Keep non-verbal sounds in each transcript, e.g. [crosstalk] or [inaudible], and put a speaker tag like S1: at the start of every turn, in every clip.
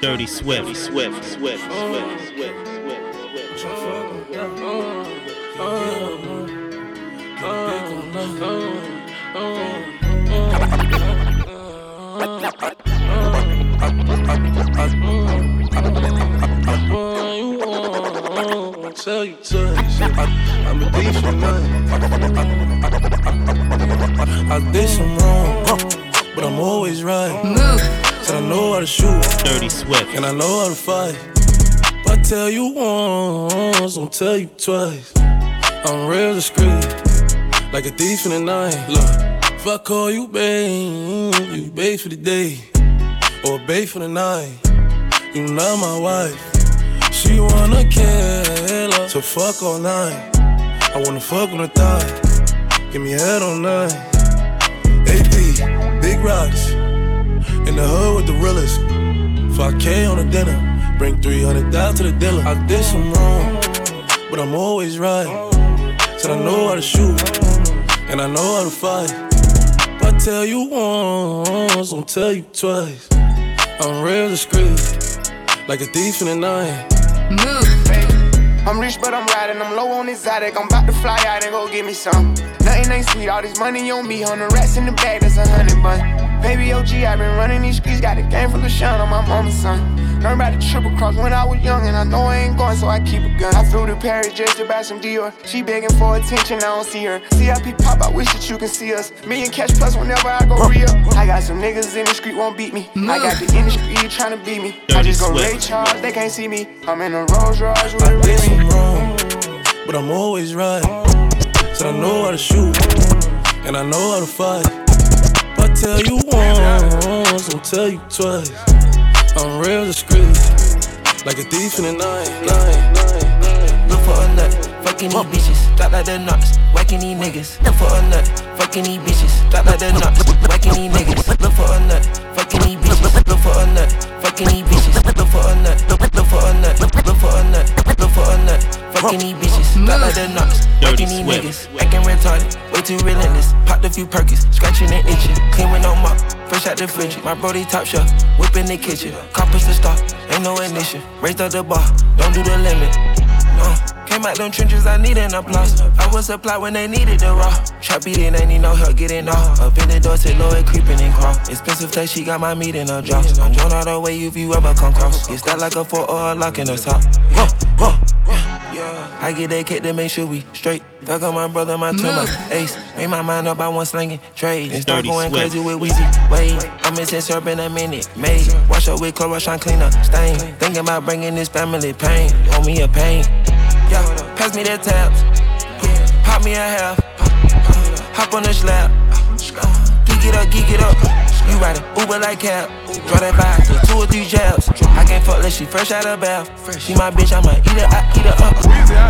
S1: Dirty Swift, Swift, Swift, Swift, Swift, Swift,
S2: Tell you twice, I'm a decent man. I did some wrong, but I'm always right. Said I know how to shoot,
S1: Dirty Swift.
S2: and I know how to fight. If I tell you once, I'll tell you twice. I'm real discreet, like a thief in the night. Look, if I call you babe, you babe for the day, or babe for the night. You not my wife. She wanna kill her, so fuck all night. I wanna fuck on the thigh, give me head all night. Rocks, in the hood with the realest. 5K on the dinner, bring 300 down to the dealer. I did some wrong, but I'm always right. Said I know how to shoot, and I know how to fight. If I tell you once, I'll tell you twice. I'm real discreet, like a thief in the night.
S3: I'm rich, but I'm riding. I'm low on exotic. I'm about to fly out and go get me some. Nothing ain't sweet. All this money on me. The rats in the bag, that's a hundred bun. Baby OG, i been running these streets. Got a game full of shine on my mama's son. Learned about the triple cross when I was young, and I know I ain't going, so I keep a gun. I flew to Paris just to buy some Dior. She begging for attention, I don't see her. CIP pop, I wish that you can see us. Million cash plus whenever I go real. I got some niggas in the street won't beat me. I got the industry trying to beat me. I just go Ray
S1: Swift.
S3: Charles, they can't see me. I'm in a Rolls Royce with a Remy.
S2: but I'm always right. Said I know how to shoot, and I know how to fight. If I tell you once, I'll tell you twice. I'm real discreet, like a thief in the night. night.
S4: Look for a nut, fucking these bitches, drop like the nuts, whacking these niggas. Look for a nut, fucking these bitches, drop like the nuts, whacking these niggas. Look for a nut, fucking these bitches. Look for a nut, fucking these bitches. Look for a nut, for a nut, look, for a nut, look for a nut, fucking these bitches, drop like the nuts, whacking these niggas. Acting retarded, way too relentless. Popped a few perkins, scratching and itching, clean with no mop, fresh out the fridge. My brody top shelf, whip in the kitchen, coppers to stop, ain't no ignition. Raised up the bar, don't do the limit. No, came out them trenches, I need an applause. I was supply when they needed the raw. Trap beating, ain't need no help getting off. Up in the door, say Lloyd creeping and crawl. Expensive flesh, she got my meat in her jaws. I'm drawn all the way if you ever come cross. Get that like a four or a lock in the top. Huh, huh, yeah. I get that cake to make sure we straight. Fuck on my brother, my twin, my ace. Made my mind up, I want slinging trade. And start going
S1: Swift.
S4: crazy with Weezy. Wait, I'm missing syrup in a minute. Made. Wash up with Clorox, trying clean up stain. Thinking about bringing this family pain. Owe me a pain. Pass me that tabs. Pop me a half. Hop on the slab. Geek it up, geek it up. You ride it, Uber like cab. Draw that vibe to two or three jabs. I can't fuck unless she fresh out of bath. She my bitch, I might eat her, I eat her up.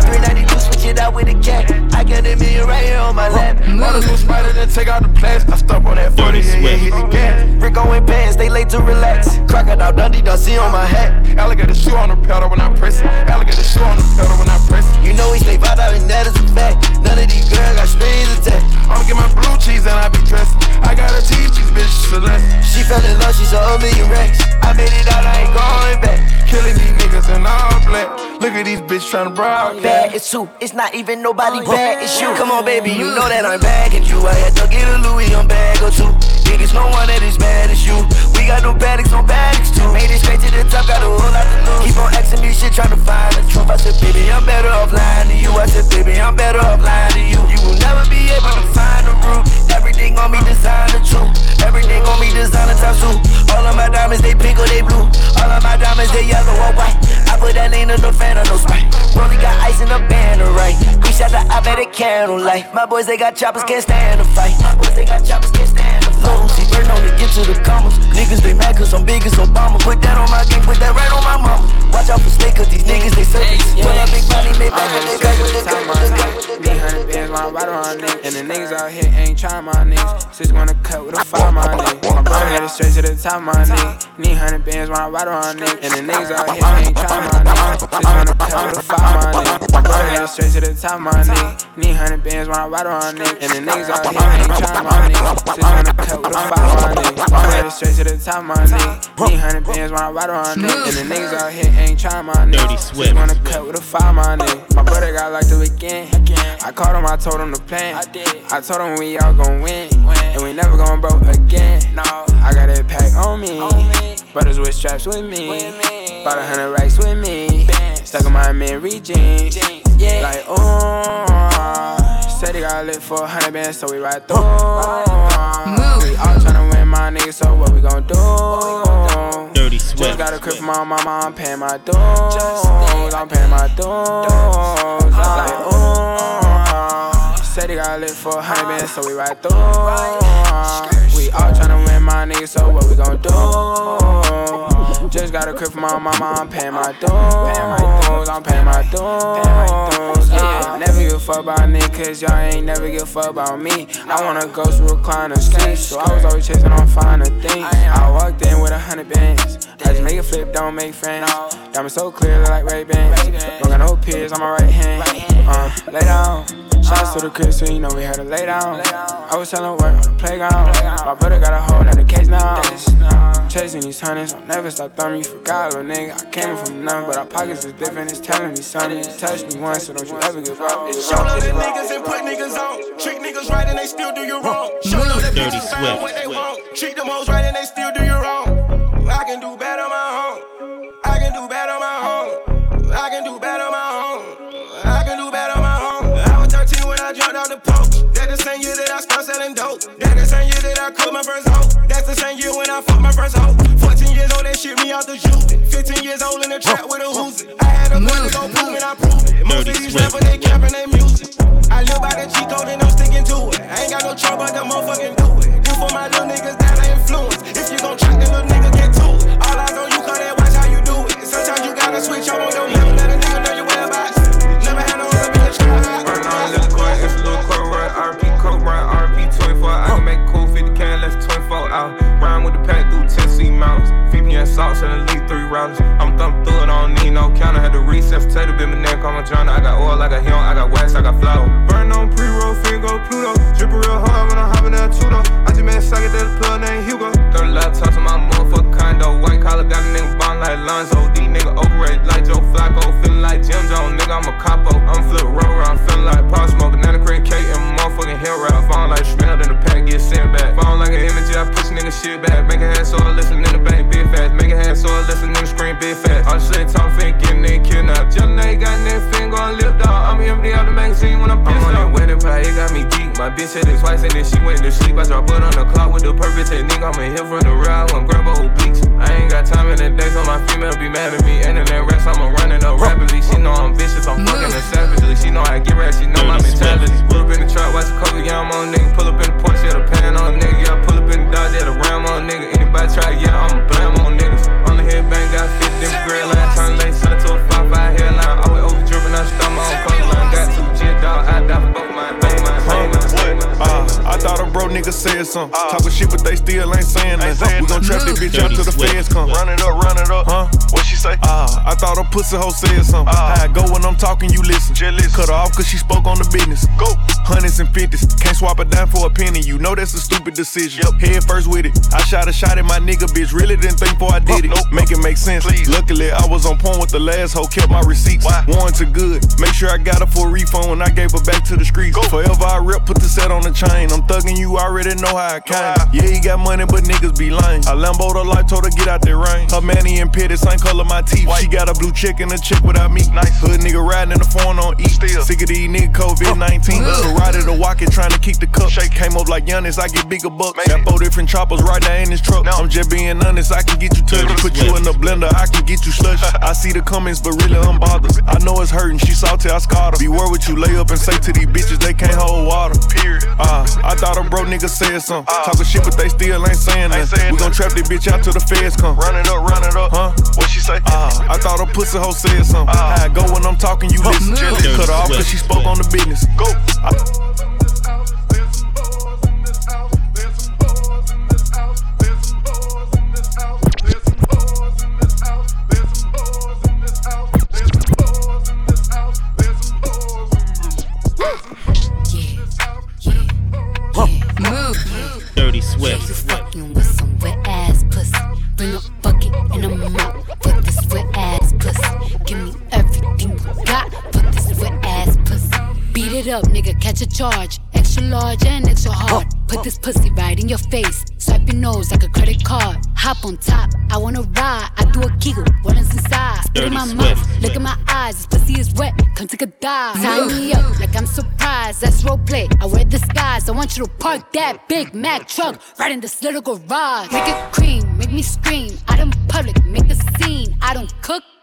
S5: 392, switch it out with a cat. I got a million right here on my lap. Mm-hmm.
S3: Mother go spider, then take out the plants. I stop on that 40,
S1: Dirty
S3: yeah, yeah,
S1: Swift.
S3: hit the gas.
S5: Rick going pants, they late to relax. Crocodile Dundee, don't see on my hat.
S3: Alligator shoe on the pedal when I press it. Alligator shoe on the pedal when I press it.
S5: You know we stay vibe out and that is a fact.
S3: Bitches tryna broadcast.
S5: Bad, it's two. It's not even nobody bad, it's you. Come on, baby, you mm. know that I'm bagging you. I had to get a Louis on bag or two. Niggas, no one that is bad as you. Got no paddocks, no paddocks too. Made it straight to the top, got a whole lot to lose. Keep on asking me shit, trying to find the truth. I said, baby, I'm better off lying to you. I said, baby, I'm better off lying to you. You will never be able to find the root. Everything on me designer too. Everything on me designer top suit. All of my diamonds, they pink or they blue. All of my diamonds, they yellow or white. I put that lean in the fan of no sprite. Rolly got ice in the banner, right? We shot the op at a candlelight. My boys, they got choppers, can't stand a fight. My boys, they got choppers, can't stand a fight. Burn on to get to the commas. Niggas, they mad cause I'm big as Obama. Put that on my gang, put that right on my mama. Watch out for snake cause these niggas, they circus. Pull up big body, they back with they back with they back with they back with they.
S6: Need hundred bands, my rider on it. And the niggas out here ain't trying my niggas. Six wanna cut with a five my nigga. My brother headed straight to the top my nigga. Need hundred bands, my rider on it. And the niggas out here ain't trying my nigga. Six wanna cut with a five my nigga. My brother headed straight to the top my nigga. Need hundred bands, my rider on it. And the niggas out here ain't trying my nigga. Six wanna cut with a five my nigga. headed straight to the top, my nigga. Need hundred bands when I ride on nigga. And the niggas out here ain't trying, my nigga.
S1: Dirty Swift.
S6: wanna cut with a fire, my nigga. My brother got locked up again. I called him, I told him the plan. I told him we all gon' win. And we never gon' broke again. No, I got that pack on me. Brothers with straps with me. Bought a hundred racks with me. Stuck in my Mary jeans. Like, oh. Said he got lit for a hundred bands, so we ride through. We all tryna win, my niggas, so what we gon' do?
S1: Dirty
S6: sweat.
S1: Just
S6: got a crib from my mama, I'm paying my dues. I'm paying my dues. I'm Like, ooh. Said he got lit for a hundred bands, so we ride through. We all tryna win, my niggas, so what we gon' do? Just got a crib from my mama, I'm paying my dues. I'm paying my dues. Yeah, never give a fuck about nigga, cause y'all ain't never give a fuck about me. I wanna go through to recliner seats, so I was always chasing on finer things. I walked in with a hundred bands. I just make a flip, don't make friends. Diamonds so clear, look like Ray Bans. Don't got no peers on my right hand. Uh, lay down. Shots to the crib, so you know we had to lay down. I was selling work on the playground. My brother got a hold of the case now. Chasing these hundreds, I'll never stop thumbing. You forgot, little nigga. I came from nothing, but our pockets is different. It's telling me something. You touched me once, so don't you ever give up. It's
S7: Show love the niggas and put niggas on. Treat niggas right and they still do you wrong. Show love the
S1: Dirty
S7: bitches find
S1: Swift.
S7: what they want. Treat them hoes right and they still do you wrong. I can do better same year that I cooked my first hoe. That's the same year when I fucked my first hoe. 14 years old, they shit me out the juke. 15 years old in the trap with a Uzi. I had a money go prove it, I prove it. Most of these rappers, they capping they music. I live by the cheat code and I'm sticking to it. I ain't got no trouble, but the motherfucking do it. This for my little niggas that I influence. If you gon' track, then little nigga get to it. All eyes on you, cause they watch how you do it. Sometimes you gotta switch up on your nigga
S8: Salts and at least three rounds. I'm thumb through it, I don't need no counter. Had to reset potato, been my neck my journal. I got oil, I got him, I got wax, I got flour. The perfect technique. I'm in here from the real, I want grab a obliques. I ain't got time in the day, so my female be mad at me. And in nigga
S9: said something. Talking shit, but they still ain't saying nothing. We gon' trap this bitch out
S1: Dirty
S9: till the feds come.
S10: Run it up, run it up.
S9: Huh?
S10: What she say?
S9: Uh, I thought a pussy hoe said something.
S10: Ah.
S9: How I go when I'm talking, you listen.
S10: Just listen.
S9: Cut her off cause she spoke on the business.
S10: Go.
S9: Hundreds and fifties, can't swap a dime for a penny. You know that's a stupid decision.
S10: Yep.
S9: Head first with it. I shot a shot at my nigga, bitch. Really didn't think before I did it.
S10: Nope.
S9: Make it make sense.
S10: Please.
S9: Luckily, I was on point with the last hoe, kept my receipts.
S10: Why?
S9: Warranty good. Make sure I got her for a refund when I gave her back to the streets.
S10: Go.
S9: Forever I rep, put the set on the chain. I'm thugging you, already know how I came. Yeah, he got money, but niggas be lying. I Lambo the life, told her get out that rain. Her manny and pitty, same color my teeth. She got a blue chick and a chick without me.
S10: Nice.
S9: Hood nigga riding in the phone on E.
S10: Still.
S9: Sick of these niggas COVID 19. Karate the walking, trying to keep the cup. Shake came up like Giannis, I get bigger bucks. Got four different choppers right there in this truck.
S10: No.
S9: I'm just being honest, I can get you touched. Put you in the blender, I can get you slush. [laughs] I see the comments, but really I'm bothered. I know it's hurting, she salty, I scarred her. Beware what you lay up and say to these bitches, they can't hold water.
S10: Period.
S9: Uh, I thought a bro nigga said something. Talking shit, but they still ain't saying nothing. We gon' trap this bitch out till the feds come.
S10: Run it up, run it up.
S9: Huh?
S10: What she say?
S9: Uh, I thought a pussy hoe said something. How I go when I'm talking, you listen. Cut her off cause she spoke on the business.
S10: Go.
S11: Move. Up, nigga, catch a charge. Extra large and extra hard. Put this pussy right in your face. Swipe your nose like a credit card. Hop on top, I wanna ride. I do a giggle, what is inside? Spit in my mouth, look in my eyes. This pussy is wet, come take a dive. Tie me up like I'm surprised. That's role play. I wear disguise. I want you to park that Big Mac truck right in this little garage. Make it cream, make me scream. Out in public, make a scene. I don't cook.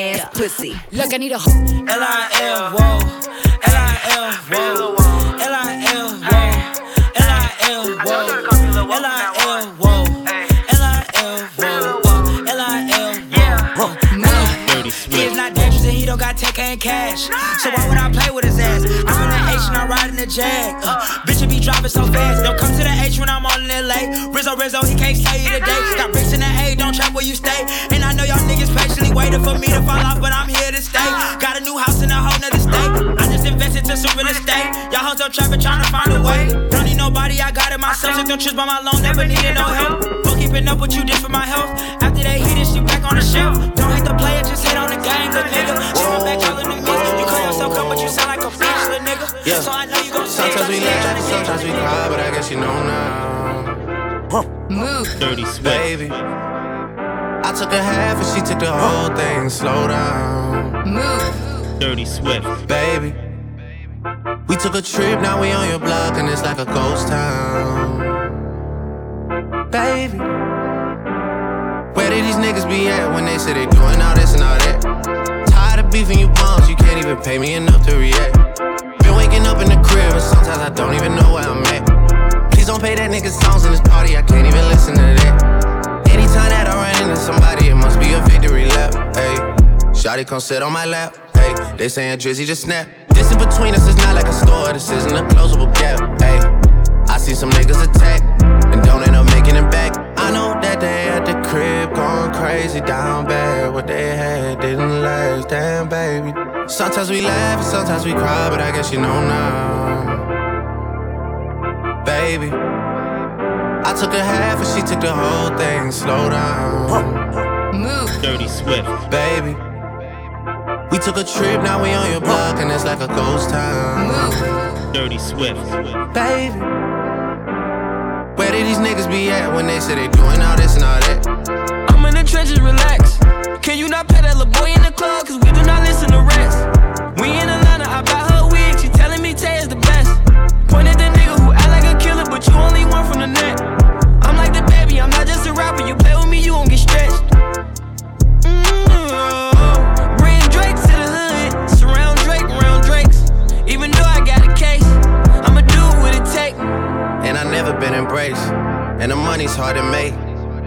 S12: ass pussy.
S11: Look, I need a
S13: L I L, whoa. L I L, whoa. L I L, whoa. L I L, whoa. L I L, whoa. L I L, whoa. L I L, whoa.
S1: Dirty
S13: He is not dangerous and he don't got tech and cash. So why would I play with his ass? I'm in the H and I'm riding the Jag. Uh, bitch, it be driving so fast. Don't come to the H when I'm on in LA. Rizzo, Rizzo, he can't stay here today. Got bricks in don't trap where you stay. And I know y'all niggas patiently waiting for me to fall off, but I'm here to stay. Got a new house in a whole nother state. I just invested to some real estate. Y'all hoes on traffic trying to find a way. Don't need nobody, I got it myself. Took them trips by my loan, never needed no help. Fuck keeping up with you, did for my health. After they hit it, she back on the shelf. Don't hate the player, just hit on the gang, good nigga. She went back calling the mix. You call yourself come, but you sound like a bitch, little nigga.
S14: Yeah.
S13: So I know you gon' see
S14: Sometimes we laugh, sometimes we cry, but I guess you know now.
S11: Move.
S1: Dirty Swift.
S14: Baby, I took a half and she took the whole thing. Slow down,
S11: Move.
S1: Dirty Swift.
S14: baby. We took a trip, now we on your block, and it's like a ghost town. Baby, where did these niggas be at when they say they doing all this and all that? Tired of beefing you bums, you can't even pay me enough to react. Been waking up in the crib, and sometimes I don't even know where I'm at. Please don't pay that nigga songs in this party, I can't even listen to that. Anytime that I run into somebody, it must be a victory lap. Hey, Shotty come sit on my lap. Hey, they saying Drizzy just snap. This in between us is not like a store, this isn't a closable gap. Hey, I see some niggas attack and don't end up making it back. I know that they at the crib going crazy down bad. What they had didn't last, damn baby. Sometimes we laugh sometimes we cry, but I guess you know now. Baby, I took a half and she took the whole thing. Slow down,
S11: Move.
S1: Dirty Swift.
S14: baby. We took a trip, now we on your block, and it's like a ghost town.
S11: Move.
S1: Dirty Swift.
S14: Baby, where did these niggas be at when they say they doing all this and all that?
S13: I'm in the trenches, relax. Can you not pay that little boy in the club? Cause we do not listen to rest. We in Atlanta, I buy her wig. She telling me Tay is the best. But you only one from the net. I'm like the baby, I'm not just a rapper. You play with me, you gon' get stretched. Mm-hmm. Bring Drake to the hood. Surround Drake around Drakes. Even though I got a case, I'ma do what it.
S14: And I never been embraced, and the money's hard to make.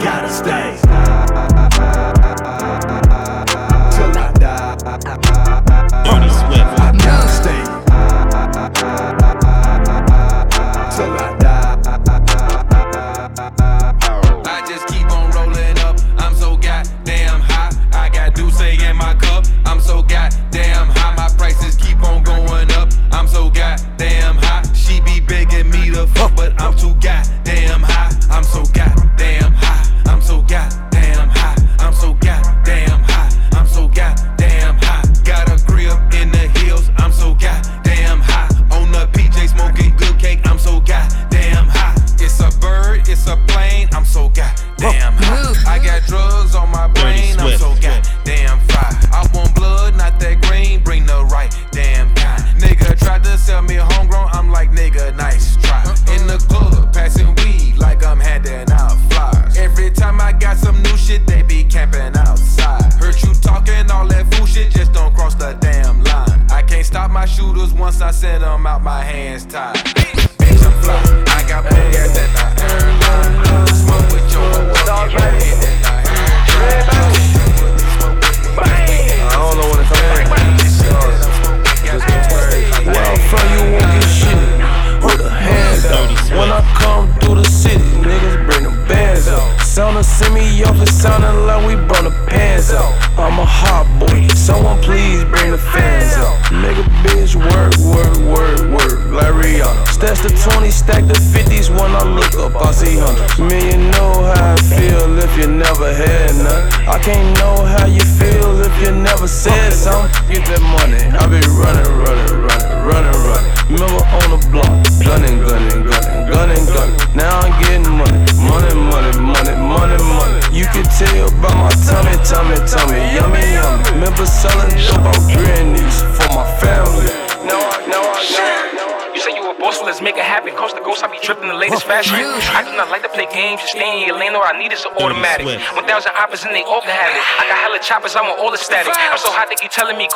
S14: gotta stay.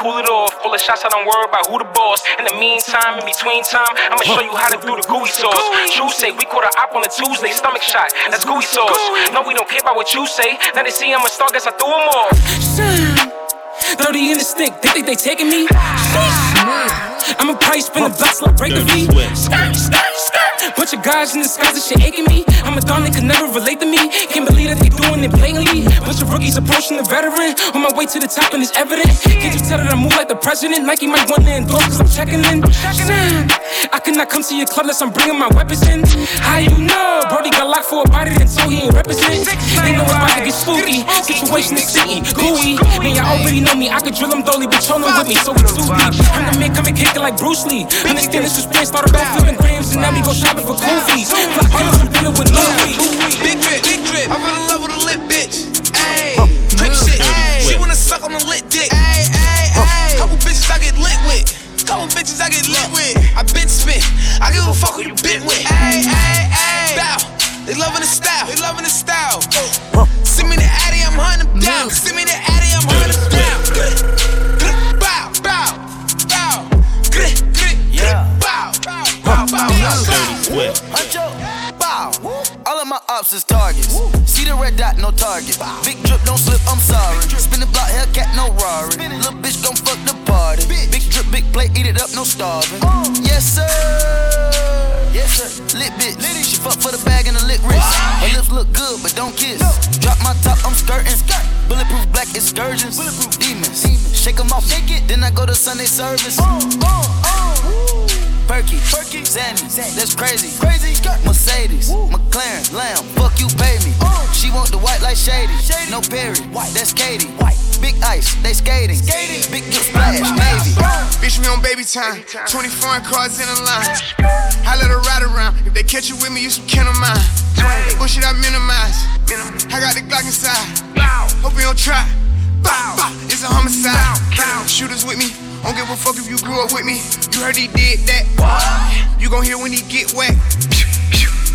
S8: Keep
S15: telling me cool it off. Full of shots, I don't worry about who the boss. In the meantime, in between time, I'ma show you how to do the gooey sauce. True say we caught a op on a Tuesday, stomach shot. That's gooey sauce. No, we don't care about what you say. Now they see I'm a star, guess I threw 'em off.
S16: 30 in the stick, they think they taking me. I'm a price spin the blocks like break a V. Bunch of guys in the skies and shit aching me. I'm a dog, they could never relate to me. Can't believe that they doing it blatantly. Bunch of rookies approaching the veteran. On my way to the top and it's evident. Can't you tell that I move like the president? Nike might want to endorse cause I'm checking in. I could not come to your club unless I'm bringing my weapons in. How you know? Brody got locked for a body and so he ain't represent. They know it's about to get spooky. Situation is sticky, gooey. Man, y'all already know me. I could drill them dolly, but y'all know with me, so it's too deep. I'm the man coming kicking like Bruce Lee. Understand this is spin, started off flipping grams, and now we go shopping for koofies. Fly pills and dinner with Louis.
S17: Big drip, big drip. I fell in love with a lit bitch. Ayy, drip shit. She wanna suck on a lit dick. Ayy, ayy, ayy. Couple bitches I get lit with. Couple bitches I get lit with. I been spit. I give a fuck who you been with. Ayy, ayy, ayy. Bow. They loving the style. They loving the style. Oh. Send me the Addy, I'm hunting them down. Mm. Send me the Addy, I'm hunting them down. Bow.
S18: Huncho, bow. All of my ops is targets. See the red dot, no target. Big drip, don't slip, I'm sorry. Spin the block, Hellcat, no Rari. Little bitch gon' fuck the party. Big drip, big plate, eat it up, no starving. Yes, sir. Yes, sir. Lit bitch. She fuck for the bag and the lit wrist. Her lips look good, but don't kiss. Drop my top, I'm skirting. Bulletproof black excursions. Bulletproof demons. Shake them off, shake it. Then I go to Sunday service. Oh, oh, oh. Perky, Perky, Zanny, that's crazy. Crazy, Mercedes, McLaren, Lamb, fuck you, pay me. Uh. She want the white like Shady, no Perry, that's Katy. Big ice, they skating, skating. big drip splash, Navy.
S3: Bitch, me on baby time. 20 foreign cars in a line. I let her ride around. If they catch you with me, you some kin of mine. Bullshit I minimize. I got the Glock inside. Hope you don't try. Bow, bow. It's a homicide. Shooters with me. Don't give a fuck if you grew up with me. You heard he did that. You gon' hear when he get wet.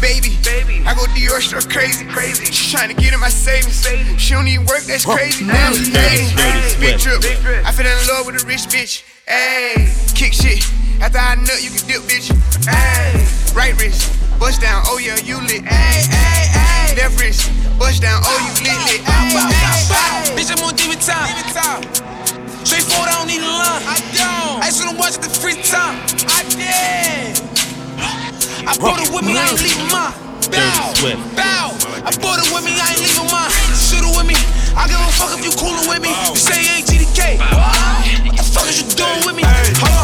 S3: Baby, baby, I go Dior struck crazy, crazy. She tryna get in my savings. She don't even work, that's crazy. Mm. Damn, she
S1: Dirty,
S3: Big drip. I fell in love with a rich bitch. Ayy, kick shit. After I nut, you can dip, bitch. Ayy, right wrist, bust down. Oh yeah, you lit. Ayy, ayy, ayy. Left wrist, bust down. Oh you lit, lit. Ayy, ayy, ayy.
S17: Bitch, I'm on demon time. Straightforward, I don't need a line. I don't. I just wanna watch it the free time. I did. I brought it with me, I ain't leaving mine. Bow, bow. I brought it with me, I ain't leaving mine. Shoot it with me. I give a fuck if you coolin' with me. You say you ain't GDK. What the fuck is you doing with me? Hold on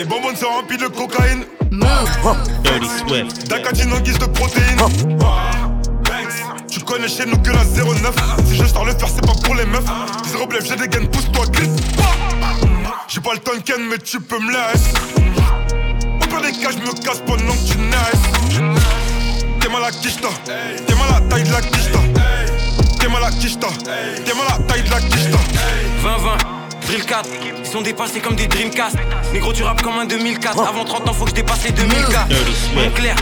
S19: Les bonbons sont remplis de cocaïne.
S1: Dirty Swift.
S19: D'acatine en guise de protéines. Tu connais chez nous que la 09. Si je sors le faire, c'est pas pour les meufs. Zéro blef, j'ai des gaines, pousse-toi, glisse. J'ai pas le tonken, mais tu peux me laisser. Au pire des cas, je me casse pendant que tu naisses. T'es mal à quicheta. T'es mal à la taille de la quicheta. T'es mal à quicheta. T'es mal à la taille de la quicheta.
S20: 20-20, Drill 4, ils sont dépassés comme des Dreamcast. Négro, tu rappes comme un 2004. Avant 30 ans, faut que je dépasse les 2004. Montclair,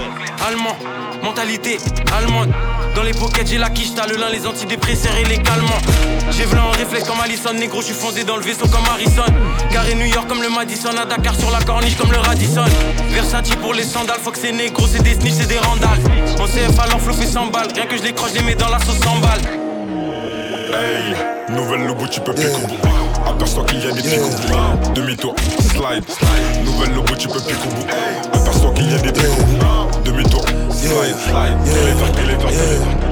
S20: allemand, mentalité allemande. Dans les pockets, j'ai la quiche, t'as le lin, les antidépresseurs et les calmants. J'ai v'là en réflexe comme Allison, négro, je suis fondé dans le vaisseau comme Harrison. Carré New York comme le Madison, à Dakar sur la corniche comme le Radisson. Versace pour les sandales, faut que c'est négro, c'est des snitch, c'est des randales. En CF alors flow fait 100 balles, rien que je les croche, je les mets dans la sauce 100 balles.
S19: Hey, nouvelle logo, tu peux plus. Aperçois qu'il y a des petits coups.
S21: Demi-tour, slide, Nouvelle logo, tu peux piquer au bout. Aperçois qu'il y a des picots. Demi-tour, slide, slide. Téléphone, téléphone,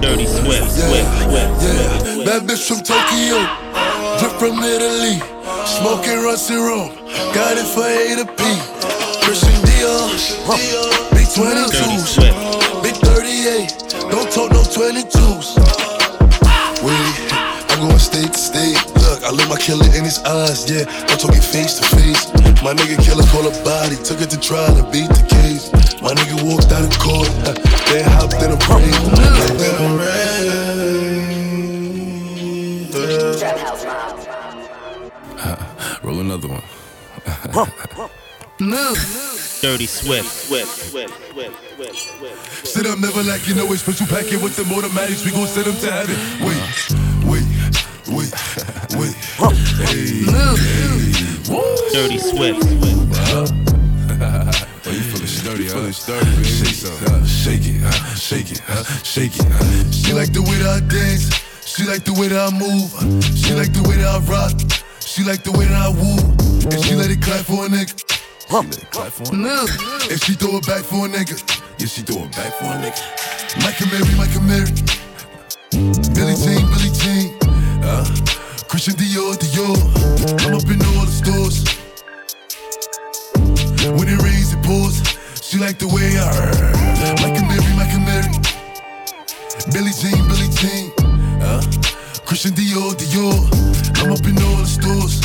S1: Dirty Swift, Swift, Swift, Swift.
S19: Bad bitch from Tokyo, drip from Italy. Smoking rusty rum, got it for A to P. Christian Dior, big 22s, big 38. Don't talk no 22s. Wait, I'm going state to state. Look, I look my killer in his eyes, yeah. I'm talking face to face. My nigga killer call a body, took it to trial and beat the case. My nigga walked out of court, then hopped in a plane. [laughs]
S22: Roll another one. [laughs]
S1: Dirty Swift, Swift, Swift, Swift, Swift, Swift.
S19: Sit up, never like you know it's special packet with the automatics. We gon' send them to heaven. Wait, wait, wait, wait. Hey, hey.
S1: Dirty Swift, [laughs] Swift.
S22: Oh, you feeling sturdy, huh? Feeling sturdy, baby.
S19: Shake it, uh, shake it, uh, shake it, uh, shake it. uh. She like the way that I dance. She like the way that I move. She like the way that I rock. She like the way that I woo. And she let it clap for a nigga. She let it clap for a nigga. And she throw it back for a nigga. Yeah, she throw it back for a nigga. Mike Amiri, Mike Amiri. Billy Jean, Billy Jean. Christian Dior, Dior. I'm up in all the stores. When it rains, it pours. She like the way I heard. Mike Amiri, Mike Amiri. Billy Jean, Billy Jean. Uh, Christian Dior, Dior. I'm up in all the stores.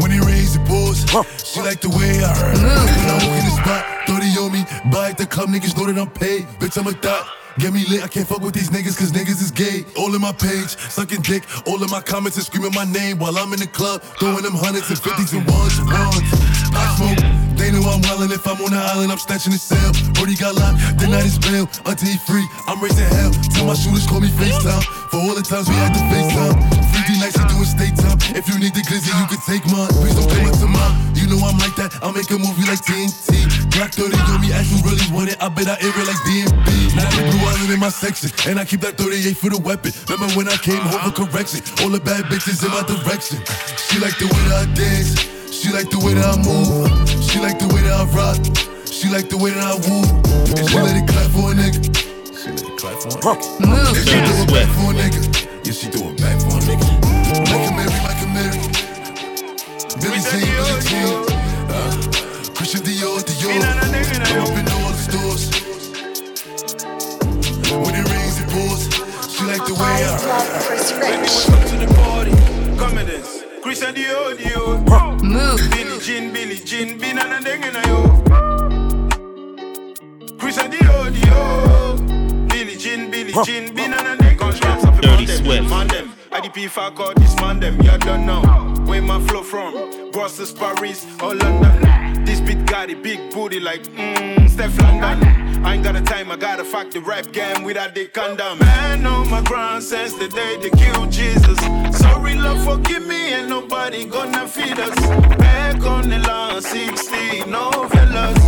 S19: When it rains, it pours. She like the way I heard. When I walk in the spot, 30 on me. Buy at the club, niggas know that I'm paid. Bitch, I'm a thot. Get me lit, I can't fuck with these niggas cause niggas is gay. All in my page, sucking dick. All in my comments and screaming my name while I'm in the club. Throwing them hundreds and fifties and ones and ones. I smoke, they know I'm wildin'. If I'm on the island, I'm snatching the cell. Brody got locked, the night is bail. Until he free, I'm raising hell. Tell my shooters call me FaceTime. For all the times we had to FaceTime. 3D nights, I do it state time. If you need the glizzy, you can take mine. Please don't come up to mine. You know I'm like that. I'll make a movie like TNT. Black 30 on me, as you really want it. I bet I air it like DMB. Now the blue island in my section. And I keep that 38 for the weapon. Remember when I came home for correction? All the bad bitches in my direction. She like the way that I dance. She like the way that I move. She like the way that I rock. She like the way that I woo. And she let it clap for a nigga. She let it clap for a nigga. And she throw it back for a nigga. Yeah, she throw it back for a nigga. Billy Jean, Billy Jean. Uh, Christian Dior, Dior. I'm up in all the stores. When it rains, it pours. She like the way I
S7: Baby, welcome to the party. Come and dance. Christian Dior, Dior. Move. Billy Jean, Billy Jean, bin and a ding in a yo. Christian Dior, Dior. Billy Jean, Billy Jean, bin and a ding.
S1: Dirty
S7: man
S1: Swift.
S7: Man them. IDP fuck all this man them. You don't know where my flow from. Brussels, Paris, or London. This beat got a big booty like mmm, Stefflon Don. I ain't got a time, I gotta fuck the rap game without the condom. Man on my ground since the day they killed Jesus. Sorry, love, forgive me, ain't nobody gonna feed us. Back on the line, 16 novellas.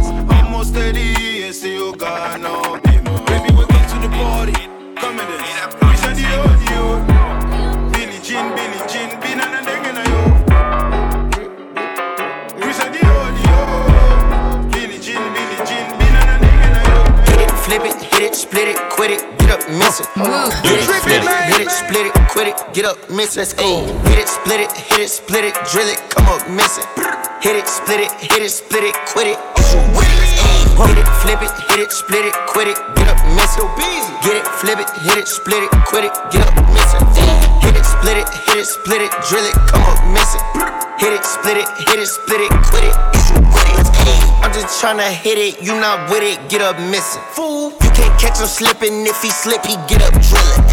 S7: Almost 30 years, still got no payment. Baby, welcome to the party. Come in this. Said the audio. Billy Jean, Billy Jean,
S23: flip it, hit it, split it, quit it, get up, miss it. Hit it, flip it, hit it, split it, quit it, get up, miss it. Ayy, hit it, split it, hit it, split it, drill it, come up, miss it. Hit it, split it, hit it, split it, quit it, is you with it? Ayy, hit it, flip it, hit it, split it, quit it, get up, miss it. Get it, flip it, hit it, split it, quit it, get up, miss it. Hit it, split it, hit it, split it, drill it, come up, miss it. Hit it, split it, hit it, split it, quit it, is you with it? I'm just tryna hit it, you not with it, get up, missing. Fool, you can't catch him slipping, if he slip, he get up, drilling.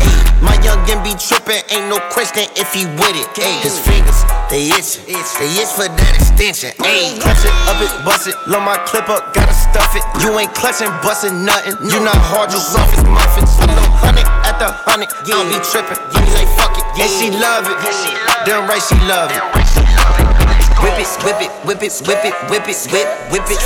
S23: My youngin' be trippin', ain't no question if he with it. Ayy, his fingers, they itchin', they itch for that extension. Ayy, clutch it, up it, bust it, load my clip up, gotta stuff it. You ain't clutchin', bustin' nothing, you not hard, you soft as muffins. I know honey at the honey, I don't be trippin', you be like fuck it, and she love it. Damn right she love it. Whip it, whip it, whip it, whip it, whip it, whip, whip it.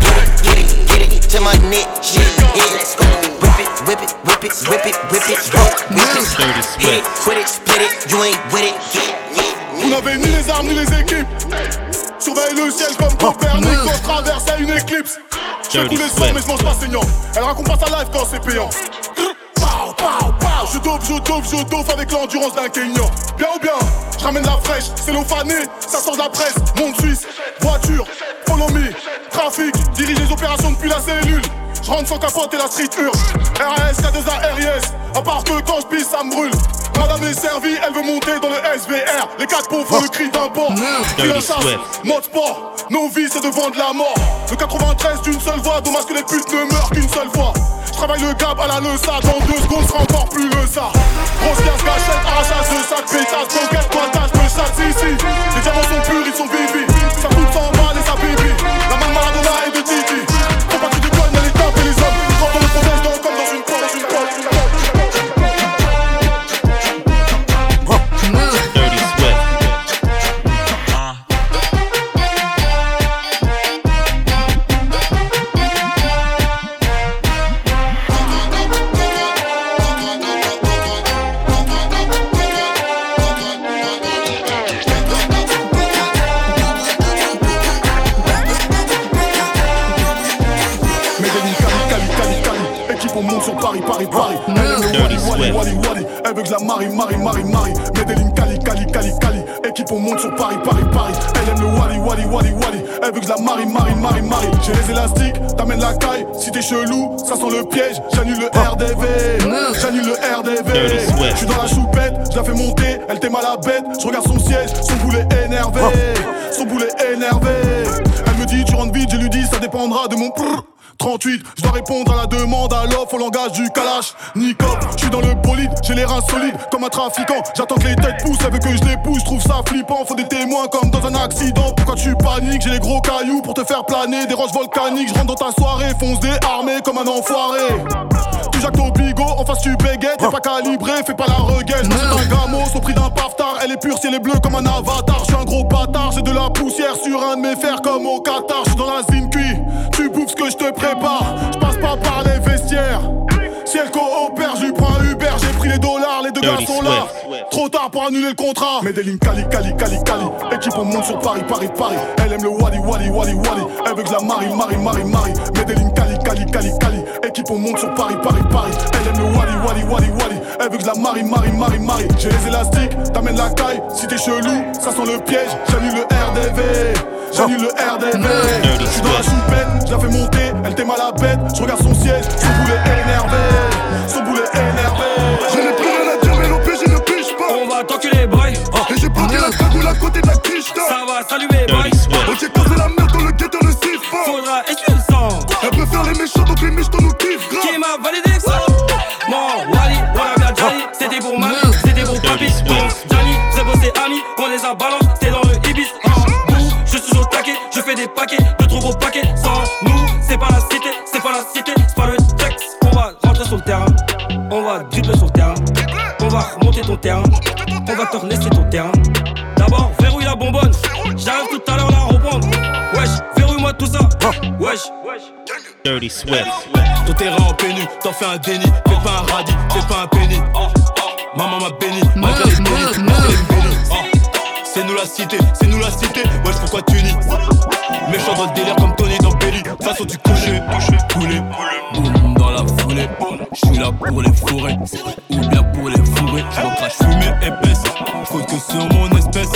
S23: Get it, get it, get it,
S14: to my neck. Shit, hit. Whip it, whip it, whip it, whip it, whip it, whip it. Whip it. Hit it, quit it, split it. You ain't with it. Get, get.
S24: Vous n'avez ni les armes ni les équipes. Surveille le ciel comme Copernic quand je traverse à une éclipse. Je fais couler le sang mais je mange pas saignant. Elle raconte pas sa life quand c'est payant. Pow, pow, pow. Je dope, je dope, je avec l'endurance d'un Kenyan. Bien ou bien, je ramène la fraîche, c'est l'eau fanée, ça sort de la presse. Monde suisse, voiture, follow trafic, dirige les opérations depuis la cellule. Je rentre sans capote et la street hurle. RAS, K2A, RIS, à part que quand je pisse, ça me brûle. Madame est servie, elle veut monter dans le SVR. Les quatre pauvres font le cri d'un charge, mode sport. Nos vies, c'est devant de la mort. Le 93 d'une seule voix, dommage que les putes ne meurent qu'une seule fois. Je travaille le gab à la leusa, dans deux secondes, sera encore plus le ça. Grosse casse, gâchette, arrachage de sac, pétasse, banquette, pointage, me chatte, si, si. Les diamants sont purs, ils sont vivis. Wally, Wally. Elle veut que je la marie, marie, marie, marie. Medellin, Cali, Cali, Cali, Cali. Équipe, on monte sur Paris, Paris, Paris. Elle aime le Wally, Wally, Wally, Wally. Elle veut que je la marie, marie, marie, marie. J'ai les élastiques, t'amènes la caille. Si t'es chelou, ça sent le piège. J'annule le RDV. J'annule le RDV. Je suis dans la choupette, je la fais monter. Elle t'aime à la bête. Je regarde son siège, son boulet énervé. Son boulet énervé. Elle me dit, tu rentres vite, je lui dis, ça dépendra de mon prrr. 38, je dois répondre à la demande à l'offre au langage du kalash. Nicop, je suis dans le bolide, j'ai les reins solides comme un trafiquant. J'attends que les têtes poussent, elle veut que je les pousse, trouve ça flippant. Faut des témoins comme dans un accident. Pourquoi tu paniques? J'ai les gros cailloux pour te faire planer, des roches volcaniques. Je rentre dans ta soirée, fonce des armées comme un enfoiré. Tu jacques ton bigot, en face tu bégayes, t'es pas calibré, fais pas la reguette. C'est un gamos au prix d'un paftard, elle est pure, ciel est bleu comme un avatar. Je un gros bâtard, j'ai de la poussière sur un de mes fers comme au Qatar. Je suis dans la zine cuit, tu bouffes ce que je te prépare. Je passe pas par les vestiaires. Si elle coopère, je prends Uber, j'ai pris les dollars, les deux gars sont là. Trop tard pour annuler le contrat. Medellin, Cali, Cali, Cali, Cali. Équipe, on monte sur Paris, Paris, Paris. Elle aime le Wally, Wally, Wally, Wally. Elle veut que la marie, marie, marie, marie. Medellin, Cali, Cali, Cali, Cali. Équipe, on monte sur Paris, Paris, Paris. Elle aime le Wally, Wally, Wally, Wally. Elle veut que la marie, marie, marie, marie. J'ai les élastiques, t'amènes la caille. Si t'es chelou, ça sent le piège. J'annule le RDV. J'annule le RDV. Je suis dans la choupette, je la fais monter. Elle t'aime à la bête. Je regarde son siège, son boulet énervé. Son boulet énervé.
S25: Je n'ai plus rien à dire, mais l'OP, je ne piche pas.
S26: On va t'enculer, boy.
S25: Et j'ai bloqué la cagoule à côté de la quiche
S26: Ça va s'allumer, boy.
S1: Dirty Swift.
S25: On j'ai cassé la merde dans le ghetto, siffle pas.
S26: Faudra essuyer le sang.
S25: Elle préfère les méchants, donc les miches, nous kiffent grave.
S26: Qui m'a validé ça Bon, Wally, voilà bien Johnny. C'était pour mamie, c'était pour papi. Bon, Johnny, c'est bossé ami. On les a balance, fais des paquets, de trop gros paquets. Sans nous, c'est pas la cité, c'est pas la cité, c'est pas le texte. On va rentrer sur le terrain, on va dribbler sur le terrain. On va remonter ton terrain, on va te laisser ton terrain. D'abord, verrouille la bonbonne. J'arrive tout à l'heure la reprendre. Wesh, verrouille-moi tout ça. Wesh.
S1: Dirty Swift.
S27: Ton terrain en pénu, t'en fais un déni. Fais pas un radis, fais pas un penny. Maman m'a béni, malgré les nous la cité, c'est nous la cité. Wesh, pourquoi tu nies? Méchant dans le délire comme Tony dans Belly. Façon du coucher, couler. Boum dans la foulée. J'suis là pour les fourrer, ou bien pour les fourrer. J'me crache fumée épaisse. Faut que sur mon espèce.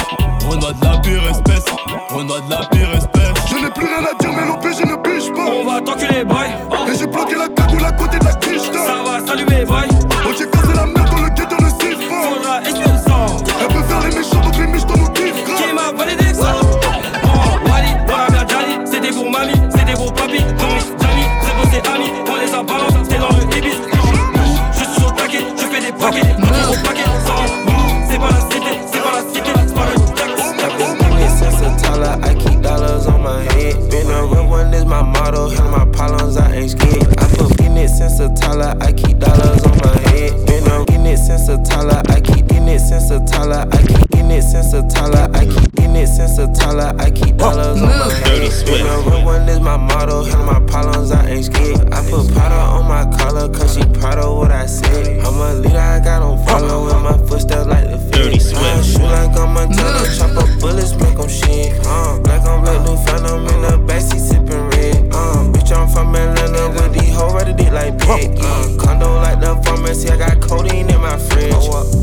S27: On a de la pire espèce. On a de la pire espèce.
S25: Je n'ai plus rien à dire, mais l'OP, je ne piche pas.
S26: On va t'enculer, boy.
S25: Et j'ai bloqué la cagoule à côté de la quiche
S26: Ça va s'allumer, boy.
S4: Is my motto, handle my problems, I ain't scared. I put getting it since a Tyler, I keep dollars on my head. Been a getting it since a Tyler, I keep getting it since a Tyler, I keep getting it since a Tyler, I keep getting it since a Tyler, I keep dollars on my head.
S1: Swift.
S4: Been a real one is my motto. Handle my problems, I ain't scared. I put powder on my collar, cause she proud of what I said. I'm a leader, I got on follow in my footsteps like the
S1: Dirty
S4: I shoot like I'm Montana, chop up bullets, make them shit. Uh, black on black, new phantom in the backseat bitch, I'm from Atlanta with these hoes ready dick like big. Uh, condo like the pharmacy, I got codeine in my fridge.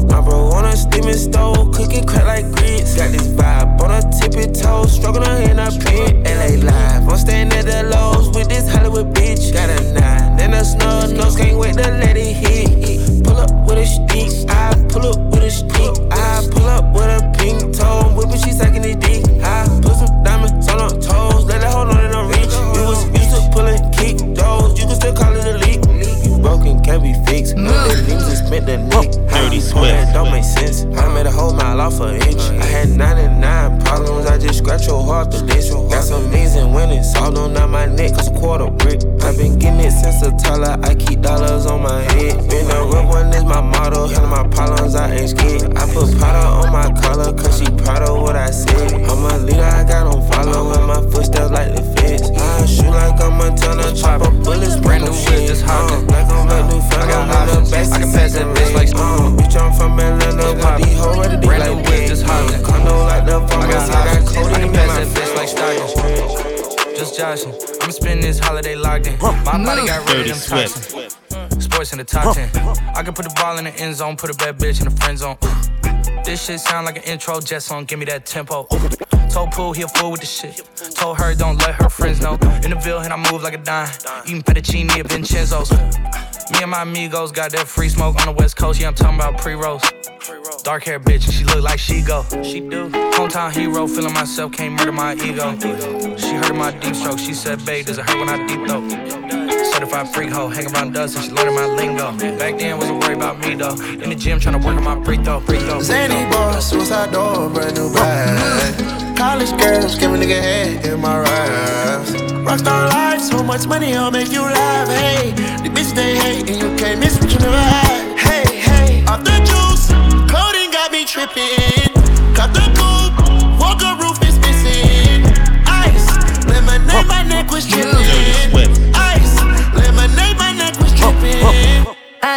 S4: My bro on a steaming stove, cooking crack like grits. Got this vibe on a tippy toe, struggling in a pit. LA live, I'm staying at the lows with this Hollywood bitch. Got a nine, then a snub nose, can't wait to let it hit. Pull up with a stick, I pull up with a stick. I pull up with a pink toe, whipping, she sucking the dick. My
S26: body got rid of them toxins. Sports in the top 10. I can put the ball in the end zone, put a bad bitch in the friend zone. This shit sound like an intro jet song, give me that tempo. Told Pooh he a fool with the shit. Told her don't let her friends know. In the Ville and I move like a dime. Eating fettuccine at Vincenzo's. Me and my amigos got that free smoke on the west coast. Yeah, I'm talking about pre-rolls. Dark hair bitch, and she look like she go. She do. Hometown hero, feeling myself, can't murder my ego. She heard my deep stroke. She said, babe, does it hurt when I deep though? Certified freak hoe, hang around dust and she learning my lingo. Back then, wasn't worried about me though. In the gym, trying to work on my free throw, free throw.
S23: Zany boss, suicide door, brand new bag. College girls, give a nigga head in my raps. Rockstar life, so much money, I'll make you laugh. Hey, the bitch they hate, and you can't miss what you never had. Hey, hey, off the juice, clothing got me tripping. Cut the coupe, walker roof is missing. Ice, lemonade, my neck was dripping.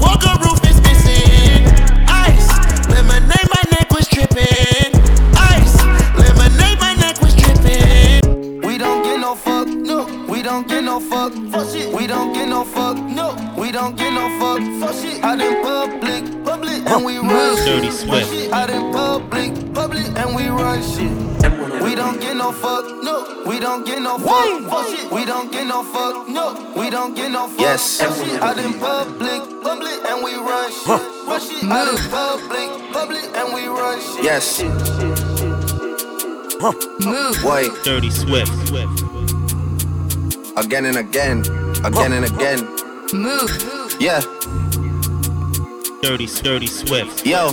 S23: Cut the coupe, walker roof is missing. Ice, lemonade, my neck was tripping. Ice, lemonade, my neck was tripping.
S18: We don't get no fuck, no. We don't get no fuck, fuck shit. We don't get no fuck, no. We don't get no fuck, fuck shit. Out in public, public, and we run shit.
S1: Dirty Swift.
S18: Out in public, public, and we run shit. We don't get no fuck, no. We don't get no fuck, fuck shit. We don't get no fuck, no. We don't get no fuck,
S4: Yes.
S18: fuck shit. Out in public, public, and we run shit. Run shit. Out in public, public, and we run shit.
S4: Yes. Move. Wait.
S1: Dirty Swift.
S4: Again and again. Again and again. Move. Yeah.
S1: Dirty, dirty Swift.
S4: Yo,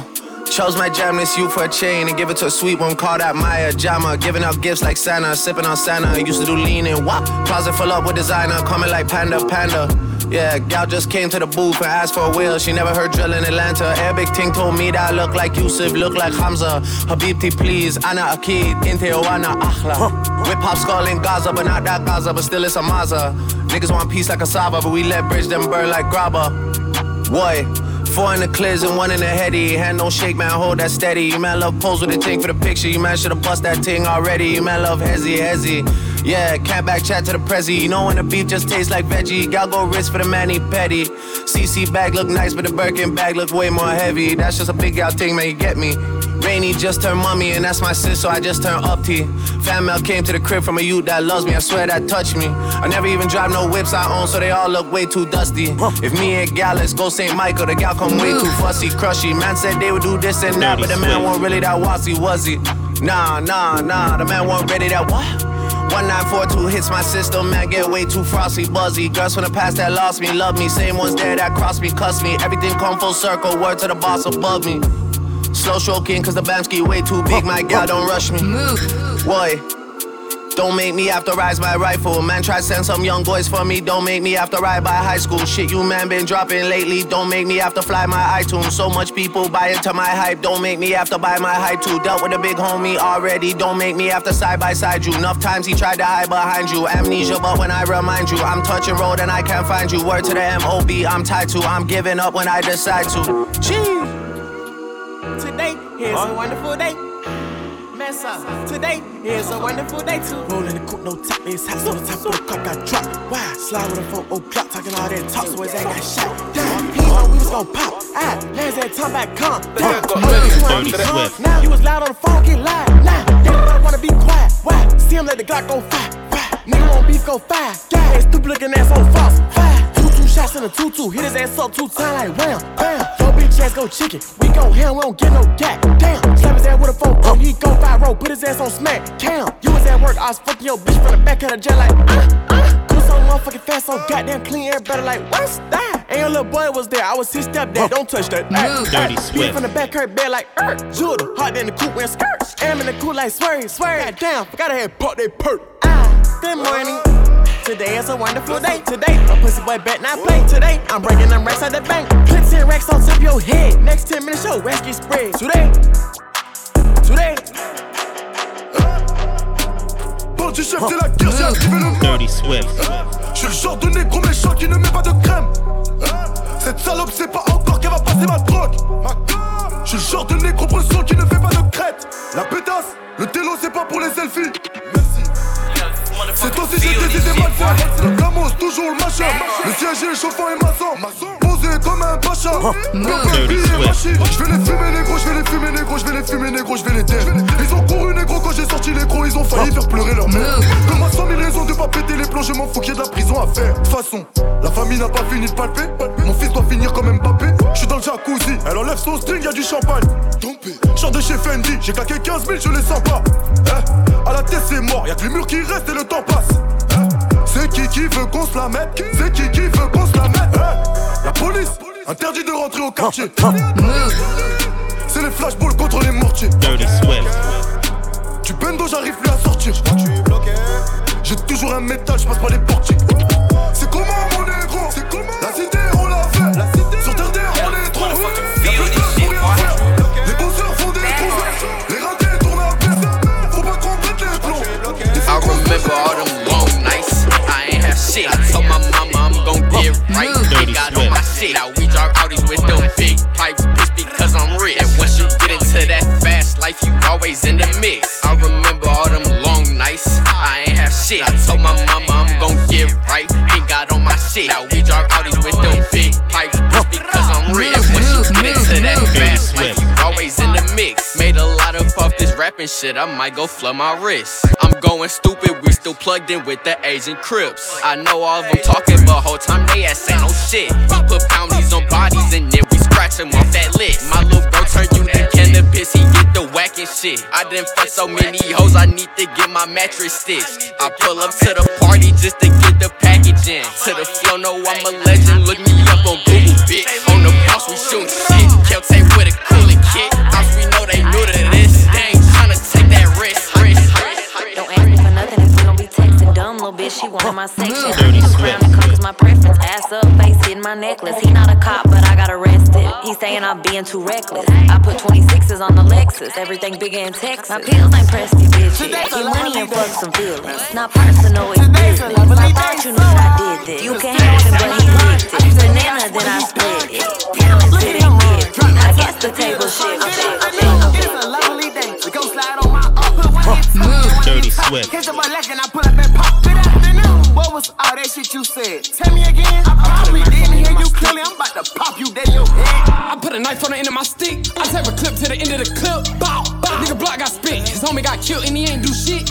S4: chose my jam this you for a chain and give it to a sweet one called out Maya Jama. Giving out gifts like Santa, sipping on Santa. Used to do lean and wop. Closet full up with designer, coming like Panda Panda. Yeah, gal just came to the booth and asked for a wheel. She never heard drill in Atlanta. Arabic ting told me that I look like Yusuf, look like Hamza. Habibti, please. Ana Akid, Inte Oana Akhla. Whip hop skull in Gaza, but not that Gaza, but still it's a Maza. Niggas want peace like a Saba, but we let bridge them burn like grabber. Boy,
S14: Four in the clears and one in the heady. Hand don't shake, man, hold that steady. You man love pose with a thing for the picture. You man should've bust that thing already. You man love hezzy, hezzy. Yeah, can't back chat to the prezi. You know when the beef just tastes like veggie. Gal go wrist for the manny petty. CC bag look nice, but the Birkin bag look way more heavy. That's just a big gal thing, man, you get me. Rainy just turned mommy, and that's my sis, so I just turned up T. Fan mail came to the crib from a youth that loves me, I swear that touched me. I never even drive no whips I own, so they all look way too dusty. If me and gal, let's go St. Michael, the gal come way too fussy, crushy. Man said they would do this and that, but the man wasn't really that wassy, was he? Nah, nah, nah, the man wasn't ready that what? 1942 hits my system, man, get way too frosty, buzzy. Girls from the past that lost me, love me. Same ones there that crossed me, cuss me. Everything come full circle, word to the boss above me. Slow stroking, cause the Bamski way too big, my gal, don't rush me. Boy, don't make me have to rise my rifle. Man, try send some young boys for me. Don't make me have to ride by high school. Shit, you man been dropping lately. Don't make me have to fly my iTunes. So much people buy into my hype. Don't make me have to buy my hype too. Dealt with a big homie already. Don't make me have to side by side you. Enough times he tried to hide behind you. Amnesia, but when I remind you, I'm touching road and I can't find you. Word to the MOB, I'm tied to. I'm giving up when I decide to. Gee.
S23: Today is a wonderful day. Mess up. Today is a wonderful day too. Rolling the coupe, no top, it's hot, so the top of the car got dropped. Wow, slide with a phone o'clock, talking all that talk, so his ass got shot. Damn, he know we was gon' pop. Ah, man's that time back, come. Damn,
S1: Dirty Swift.
S23: Now you was loud on the phone, get loud. Now, they don't wanna be quiet. Why? See him let the Glock go fire. Fire. Nigga won't beef go fire. Yeah, stupid looking ass on false. Fire. Two two shots in a two two. Hit his ass up two times like wham, bam. Ass go chicken. We go ham, we don't get no gap. Damn. Slap his ass with a phone. Oh, he go five roll. Put his ass on smack. Cam. You was at work. I was fucking your bitch from the back of the jet like uh uh. Cool so motherfucking fast, so goddamn clean air better like what's that? And your little boy was there. I was his stepdad. Don't touch that. Ay,
S1: Dirty.
S23: He from the back her bed like er. Judah. Hot in the coupe wearing skirts. Am in the coupe like swear, swear. Goddamn. Forgot I had pop that perk. Ah. Good morning. Today is a wonderful day. Today, a pussy boy bet not play. Today, I'm breaking them racks out the bank. Put 10 racks on top of your head. Next 10 minutes, your racks get spread. Today, today.
S25: Bandit chef, c'est la guerre, j'ai activé le
S1: Dirty Swift.
S25: Je suis le genre de négro méchant qui ne met pas de crème. Cette salope sait pas encore qu'elle va passer ma drogue. Je suis le genre de négro bresson qui ne fait pas de crête. La pétasse, le télo c'est pas pour les selfies. C'est aussi j'ai des idées malsaines. Le toujours le machin. Le siège est chauffant et maçon. Posé comme un pacha. Billet machine. Je vais les fumer, négro, je vais les fumer, négro, je vais les fumer, négro, je vais les taire. Ils ont couru, négro, quand j'ai sorti les gros, ils ont failli faire pleurer leur mère. Comme à 100 000 raisons de pas péter les plombs, je m'en fous qu'il y ait de la prison à faire. De toute façon, la famille n'a pas fini de palper. Mon fils doit finir comme Mbappé. Je suis dans le jacuzzi, elle enlève son string, y a du champagne. Genre de chez Fendi, j'ai claqué 15 000, je les sens pas. Eh, à la tête c'est mort, y'a que les murs qui restent et le temps passe. Eh, c'est qui qui veut qu'on se la mette? C'est qui qui veut qu'on se la mette? Eh, La police, interdit de rentrer au quartier. C'est les flashballs contre les mortiers. Tu bendo, j'arrive plus à sortir. J'ai toujours un métal, je passe pas les portiques. C'est comment mon négro? C'est comment? La cité, on l'a fait. Sur terre d'air, on est trop. Y'a plus de place pour rien faire. Les bosseurs font des trous. Les ratés tournent à baisse. Faut pas qu'on pète les plombs.
S28: I remember all them long nights. I ain't have shit. I told my mama get right. Mm. They got on my shit. Now we drive Audis with them big pipes, because I'm rich. And once you get into that fast life, you always in the mix. I remember all them long nights. I ain't have shit. I told my mama I'm gon' get right. Ain't got on my shit. Now rapping shit. I might go flood my wrist. I'm going stupid. We still plugged in with the Asian Crips. I know all of them talking, but whole time they ass ain't no shit. We put bounties on bodies and then we scratch them off that list. My little bro turn you to cannabis, he get the whacking shit. I done fuck so many hoes, I need to get my mattress stitched. I pull up to the party just to get the package in. To the flow, no, I'm a legend. Look me
S29: little bitch. She wanted my section.
S1: Dirty
S29: need a crown to my preference. Ass up, face hitting my necklace. He not a cop, but I got arrested. He saying I'm being too reckless. I put 26s on the Lexus. Everything bigger in Texas. My pills ain't pressed you bitches. Get money and fuck some feelings. Not personal, it's business. I thought you knew I did this. You can't help it, but he licked it. Banana, then I split it. Talented and uh, the table shit.
S23: It's a lovely day. We go slide on my up. Put one hit
S1: Move. Dirty Swift.
S23: Catch up my leg and I pull up and pop. What was all that shit you said? Tell me again. I probably didn't hear you clearly. I'm about to pop you dead in your head.
S30: I put a knife on the end of my stick. I tape a clip to the end of the clip. Bow, bow. Nigga block got spit. His homie got killed and he ain't do shit.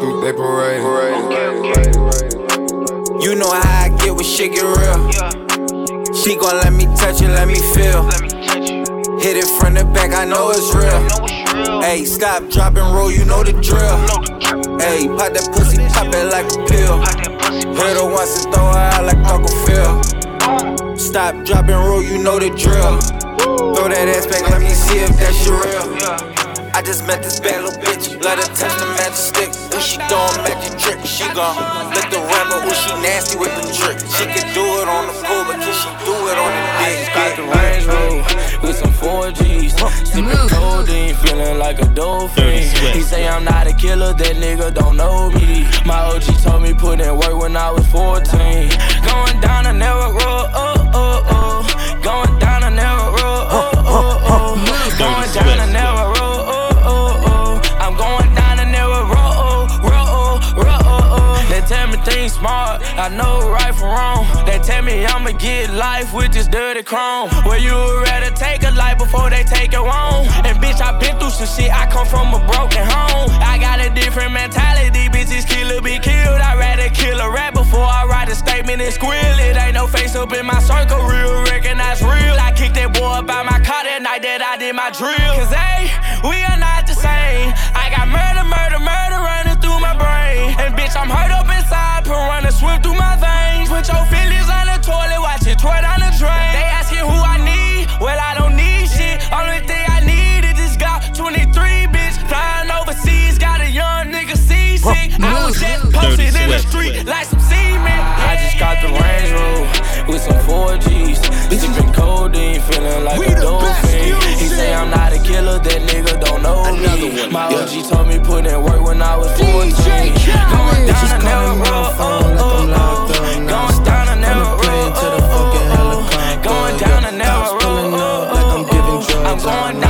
S31: Through they parade.
S4: You know how I get when shit get real. She gon' let me touch it, let me feel. Hit it from the back, I know it's real. Hey, stop, drop and roll, you know the drill. Hey, pop that pussy, pop it like a pill. Hit her once and throw her out like Uncle Phil. Stop, drop and roll, you know the drill. Throw that ass back, let me see if that shit real. I just met this bad little bitch, let her touch the magic stick. When she throwin' magic trick, she gon' lick the rammer. When she nasty with the trick, she can do it on the pool, but can she do it on the dick?
S30: Got the Range Rover with some 4Gs. Sipping codeine, feeling like a dolphin. He say I'm not a killer, that nigga don't know me. My OG told me put in work when I was 14. Know right from wrong. They tell me I'ma get life with this dirty chrome. Where you would rather take a life before they take it wrong. And bitch, I been through some shit, I come from a broken home. I got a different mentality, bitches kill or be killed. I'd rather kill a rat before I write a statement and squeal. It ain't no face up in my circle, real, recognize real. I kicked that boy by my car that night that I did my drill. Cause hey, we are not the same. I got murder, murder, murder running through my brain. And bitch, I'm hurt up inside, piranha swim through my veins. Put your feelings on the toilet, watch it pour down the drain. They asking who I need, well, I don't need shit. Only thing I need is this Glock 23, bitch. Flying overseas, got a young nigga seasick. I was just posted in the street like some semen. I just got the Range Rover with some 4Gs. Sipping codeine, feeling like a dolphin. He say I'm not a killer, that nigga don't know Another me. My OG told me put in work when I was 14. Going down a narrow road, oh, oh, oh. Going down a narrow road, oh, oh, oh. Going down a narrow road, oh, oh, oh. I'm going down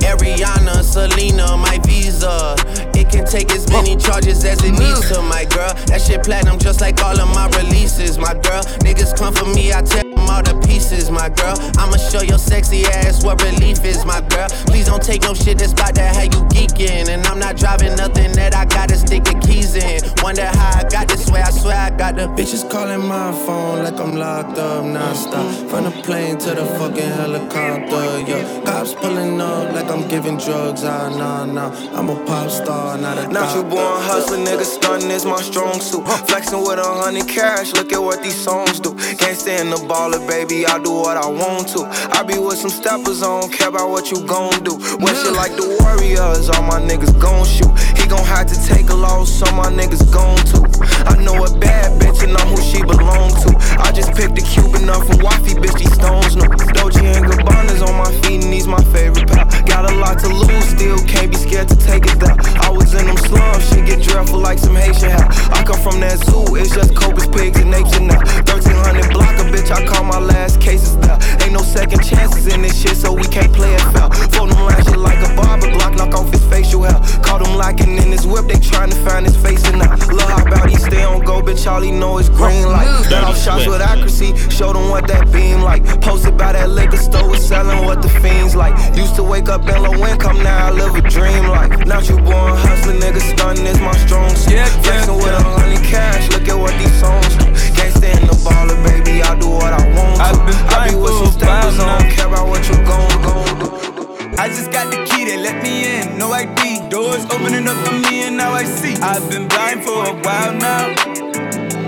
S14: Ariana, Selena, my visa. It can take as many charges as it needs to, my girl. That shit platinum just like all of my releases, my girl. Niggas come for me, I them all to pieces, my girl. I'ma show your sexy ass what relief is, my girl. Please don't take no shit that's about to have you geeking. And I'm not driving nothing that I gotta stick the keys in. Wonder how I got this way, I swear I got Got the bitches calling my phone like I'm locked up non-stop. From the plane to the fucking helicopter, yeah. Cops pulling up like I'm giving drugs, ah, nah, nah. I'm a pop star, not a
S4: Not you born hustler, nigga, stunning is my strong suit. Flexing with a hundred cash, look at what these songs do. Can't stand the baller, baby, I do what I want to. I be with some steppers, I don't care about what you gon' do. When shit like the Warriors, all my niggas gon' shoot. He gon' have to take a loss, so my niggas gon' too. I know a bad bitch and I'm who she belong to. I just picked a Cuban up from Wifey, bitch, these stones new. Dolce and Gabbana's on my feet and he's my favorite pal. Got a lot to lose, still can't be scared to take it down. I was in them slums, shit get dreadful like some Haitian hell. I come from that zoo, it's just cobras, pigs, and apes and now. 1300 block a bitch, I call my last cases there. Ain't no second chances in this shit, so we can't play it foul. Fold them shit like a barber, Glock knock off his facial hair. Caught him locking in his whip, they trying to find his face and now. Love how about he stay on go, bitch, all he know is green light. Let off shots with accuracy, show them what that beam like. Posted by that liquor store, was selling what the fiends like. Used to wake up in low income, now I live a dream like. Not you born hustling, nigga, stunning is my strong suit. Yeah, Flexing with a hundred cash, look at what these songs do. Can't the baller, baby, I do what I want to. I be with some steppers, I don't care about what you gon' gon' do.
S9: I just got the key, they let me in, no ID. Doors opening up for me, and now I see. I've been blind for a while now.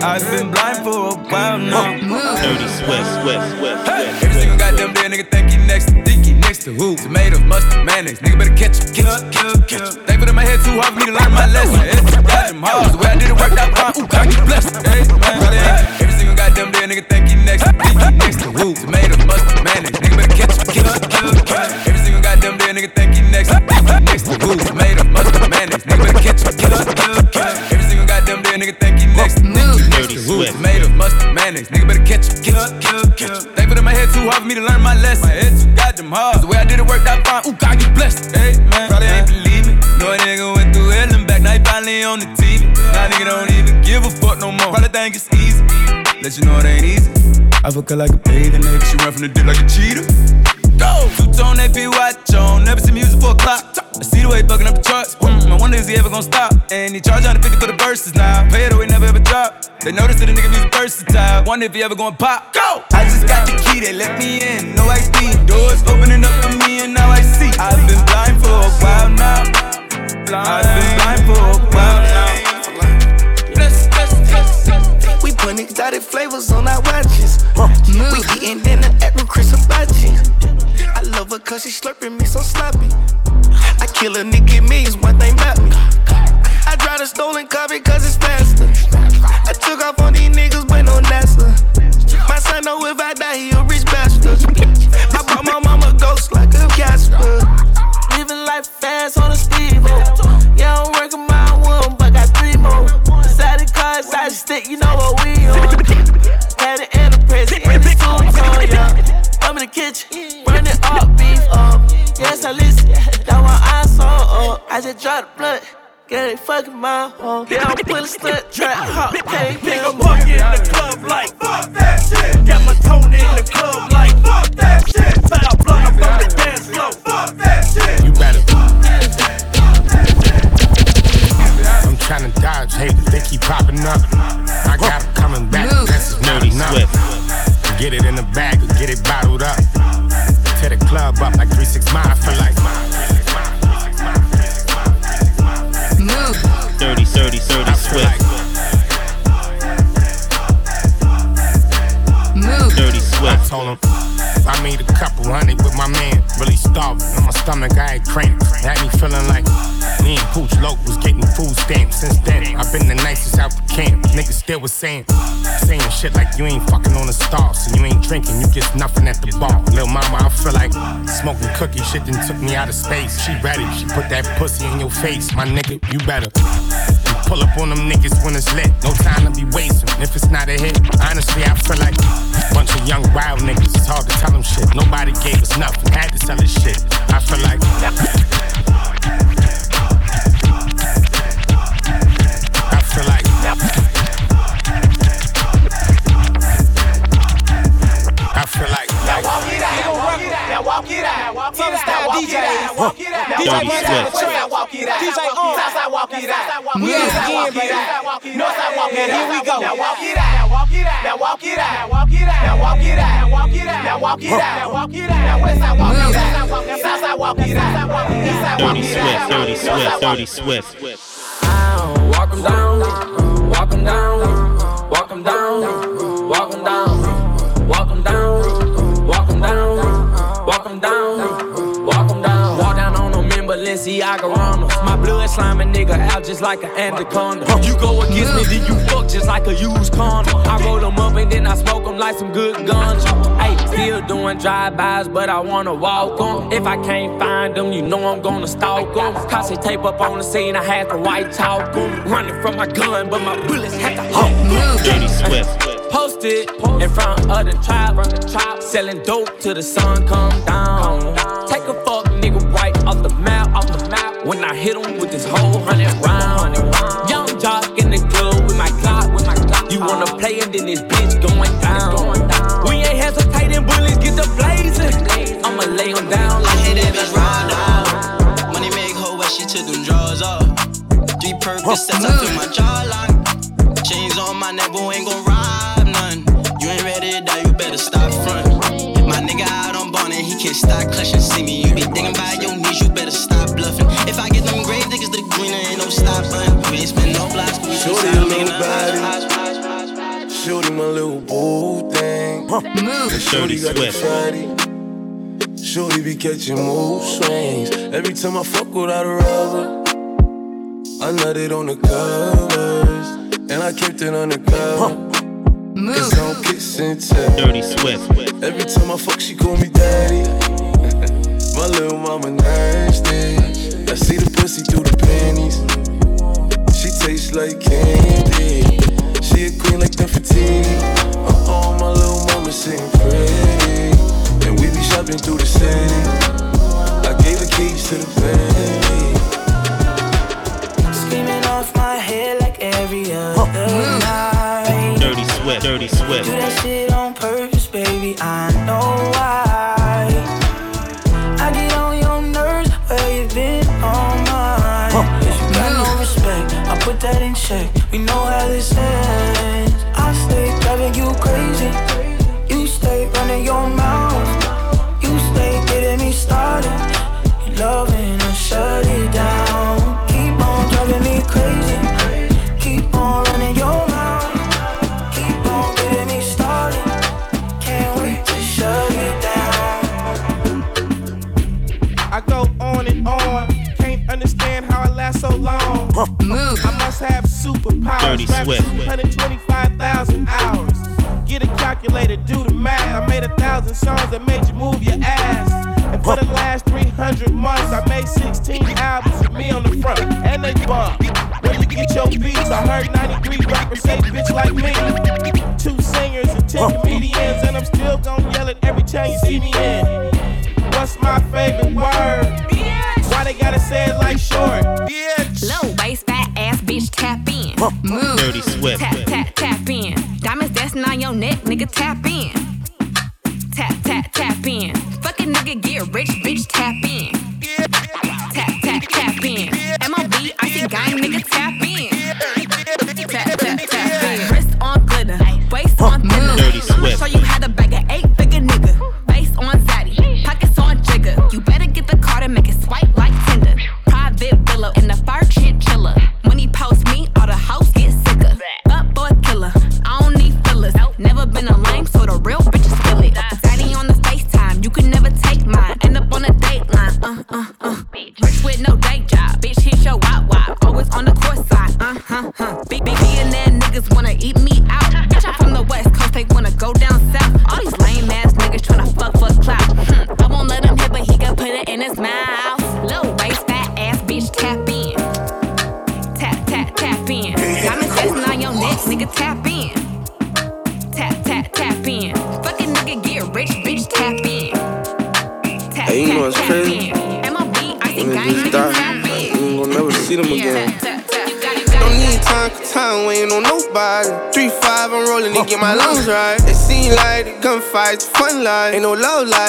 S9: I've been blind for a while now.
S1: Dirty Swift, Swift,
S9: Hey, every single goddamn day, nigga think he next. Think he next to who? Tomatoes, mustard, mayonnaise. Nigga better catch him, catch him, catch him, catch him. Put in my head too hard for me to learn my lesson. It's goddamn hard. The way I did it worked out fine. Ooh, God, you blessed. Hey, man. Every single goddamn day, nigga think he next. Think he next to who? Tomatoes, mustard, mayonnaise. Nigga better catch him, catch him, catch him, catch him. Every single goddamn day, nigga think he next. Think he next to who? Tomatoes, mustard, mayonnaise. Nigga better catch him, catch him, catch him, catch him. Every single goddamn day, nigga think he next. Think he next to who? Tomatoes, mustard, mayonnaise. Nigga better catch him, catch him, catch him, catch him. They put in my head too hard for me to learn my lesson. My head too goddamn hard. The way I did it worked out fine. Ooh, God, you blessed. Hey, man, probably ain't believe me. No, a nigga went through hell and back. Now he finally on the TV. Now nigga don't even give a fuck no more. Probably think it's easy. Let you know it ain't easy. I fuck her like a bathing nigga. She run from the dick like a cheetah. Go! Two tone AP watch on. Never see music for a clock. I see the way he bugging up the charts. Mm, I wonder is he ever gonna stop? And he charge 150 for the verses now. Pay it away, never ever drop. They notice that the nigga music versatile. Wonder if he ever gonna pop. Go! I just got the key, they let me in. No ID. Doors opening up for me and now I see. I've been blind for a while now. I've been blind for a while now.
S4: We put exotic flavors on our watches. We eating dinner at Chris Hibachi. Love her cause she slurping me so sloppy. I kill a nigga millions, one thing about me. I drive a stolen car because it's faster. Fucking my home. Yeah, I'm put a stunt trap, hop, can't
S32: saying, saying shit like you ain't fucking on the stars. And you ain't drinking, you get nothing at the bar. Lil' mama, I feel like smoking cookie shit then took me out of space. She ready, she put that pussy in your face. My nigga, you better. Pull up on them niggas when it's lit. No time to be wasting. If it's not a hit, honestly, I feel like a bunch of young wild niggas. It's hard to tell them shit. Nobody gave us nothing. Had to sell us shit. I feel like.
S7: It out. Southern style DJs. DJ run down the track. DJ on. Southside walk
S23: walk it out. We do it again, baby. Northside walk it out. Here we go. Now walk it out. Now walk it out. Now walk it out. Now walk it out. Now walk it out. Now walk it out. Now walk it out. Now walk it out. Now westside walk it out. Now southside walk it out.
S1: Dirty. Swift, Dirty Swift, Dirty Swift.
S30: Walk 'em down, walk 'em down, walk 'em down, walk 'em down, walk 'em down, walk 'em down, walk 'em down, Balenciaga. My blood slime a nigga out just like an anaconda. You go against me, then you fuck just like a used condom. I roll them up and then I smoke them like some good guns. Hey, still doing drive-bys, but I wanna walk 'em. If I can't find them, you know I'm gonna stalk 'em. Cause tape up on the scene, I had to white talk 'em. Running from my gun, but my bullets had to hawk 'em.
S1: Dirty Swift.
S30: Posted in front of the tribe, the selling dope till the sun come down. Take a fuck, nigga, right When I hit him with this whole hundred round, young jock in the club with my Glock, with my Glock. You wanna play and then this bitch going down. We ain't hesitating, bullets get the blazing. I'ma lay 'em down like
S33: I hit it,
S30: it
S33: bitch, out. Money make hoe where she took them drawers off. Three Percocets up in my jawline. Chains on my neck, but ain't gon' rob none. You ain't ready to die, you better stop front. My nigga out on bond and he can't stop clutching. See me, you be thinking about your knees, you better stop bluffing. Ain't no. We ain't spend no blocks, we
S2: Shorty,
S33: just
S2: a
S33: out
S2: little
S33: making a
S2: body. Shorty, my little boo thing.
S1: Dirty
S2: Shorty got the
S1: Swift.
S2: fatty. Shorty be catching mood swings. Every time I fuck without a rubber, I nutted on the covers. And I kept it undercover. Cause I'm kissing tell.
S1: Dirty Swift.
S2: Every time I fuck, she call me daddy. [laughs] My little mama nasty. I see the pussy through the panties. She tastes like candy. She a queen like Nefertiti. Uh-oh, my little mama sitting pretty. And we be shopping through the city. I gave her keys to the Bentley.
S13: Screaming off my head like every other night.
S1: Dirty Swift, Dirty Swift.
S13: Do that shit on purpose, baby. I know check. We know how this ends. I stay driving you crazy. You stay running your mouth.
S1: Swift.
S34: 225,000 hours. Get a calculator, do the math. I made a thousand songs that made you move your ass. And for the last 300 months, I made 16 albums with me on the front, and they bump. Where you get your beats? I heard 93 rappers say bitch like me. Two singers and 10 comedians, and I'm still gonna yell it every time you see me in. What's my favorite word? Why they gotta say it like short? Bitch.
S12: Low waist, fat ass bitch, tap in. Move.
S1: Dirty Swift.
S12: Tap, tap, tap in. Diamonds dancing on your neck, nigga, tap in.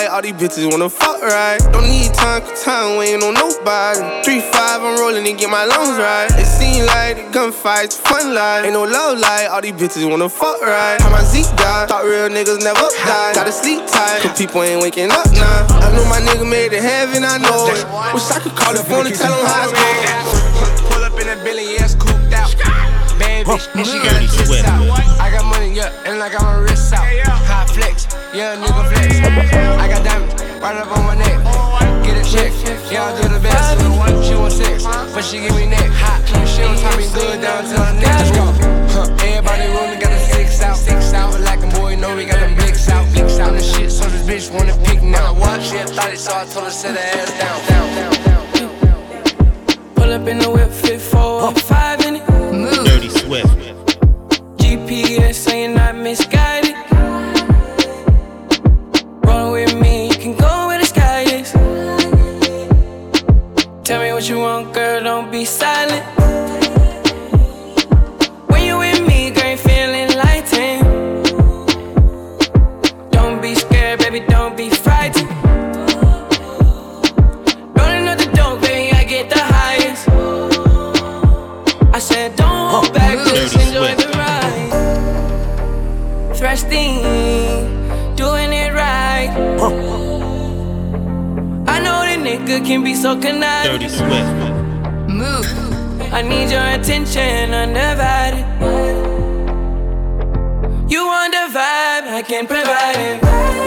S35: Love all these bitches wanna fuck right. Don't need time, cause time waiting on nobody. 3-5, I'm rolling and get my lungs right. It seem like the gunfights, fun life. Ain't no love life, all these bitches wanna fuck right. How my Zeke died, thought real niggas never die. Gotta sleep tight, cause people ain't waking up now. I know my nigga made it heaven, I know it. Wish I could call the phone and tell him how it's going.
S7: Pull up in a Billy, yeah, it's cooped out. Bad bitch, and she got a twist out. I got money, yeah, and I got my wrist out. High flex, yeah, nigga flex. I got diamonds right up on my neck. Get a check, yeah, I do the best. She want sex, but she give me neck. Hot, she don't tie me good down to her neck. Let's go. Huh. Everybody room got a six out, six out. Like a boy, know we got them blicks out, blicks out. The shit, so this bitch wanna pick now. What? She a thotty, so I told her sit her ass down, down, down, down.
S36: Pull up in the whip, fit four, five in it. Move.
S1: Dirty Swift.
S36: GPS saying not misguided. Nigga can so conniving.
S1: Dirty Swift.
S36: Move. I need your attention undivided. You want the vibe, I can provide it.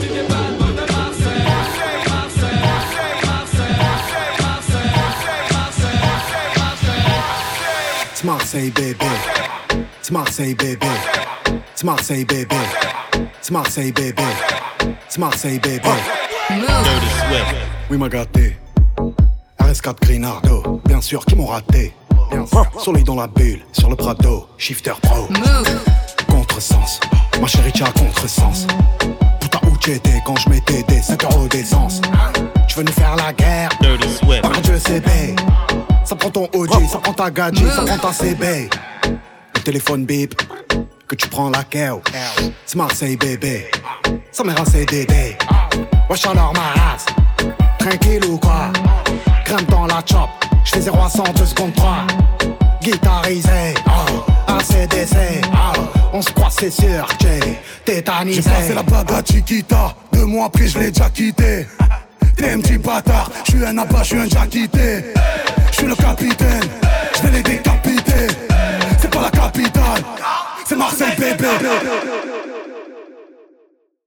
S37: C'est Marseille bébé, c'est Marseille bébé, c'est Marseille bébé, c'est Marseille bébé, c'est Marseille bébé. Oui m'a gâté. RS4 Grinardo, bien sûr qui m'ont raté. Bien sûr. Soleil dans la bulle, sur le Prado, shifter pro. Contresens, ma chérie t'as contresens. T'étais quand je mettais des 5 euros d'essence. Tu veux nous faire la guerre? Par Dieu c'est bae. Ça prend ton OG, ça prend ta gadget, ça prend ta CB. Le téléphone bip, que tu prends la keo. C'est Marseille bébé, ça mère un CDD. Wesh alors ma race, tranquille ou quoi? Grimpe dans la chop, j'fais 0 à 100, 2 secondes 3. Guitarisé, oh, ACDC, oh, on se croit c'est sûr, j'ai tétanisé.
S25: J'ai passé la bague à Chiquita, deux mois après je l'ai déjà quitté. T'es un petit bâtard, je suis un abat, je suis un quitté. Je suis le capitaine, je vais les décapiter. C'est pas la capitale, c'est Marseille bébé.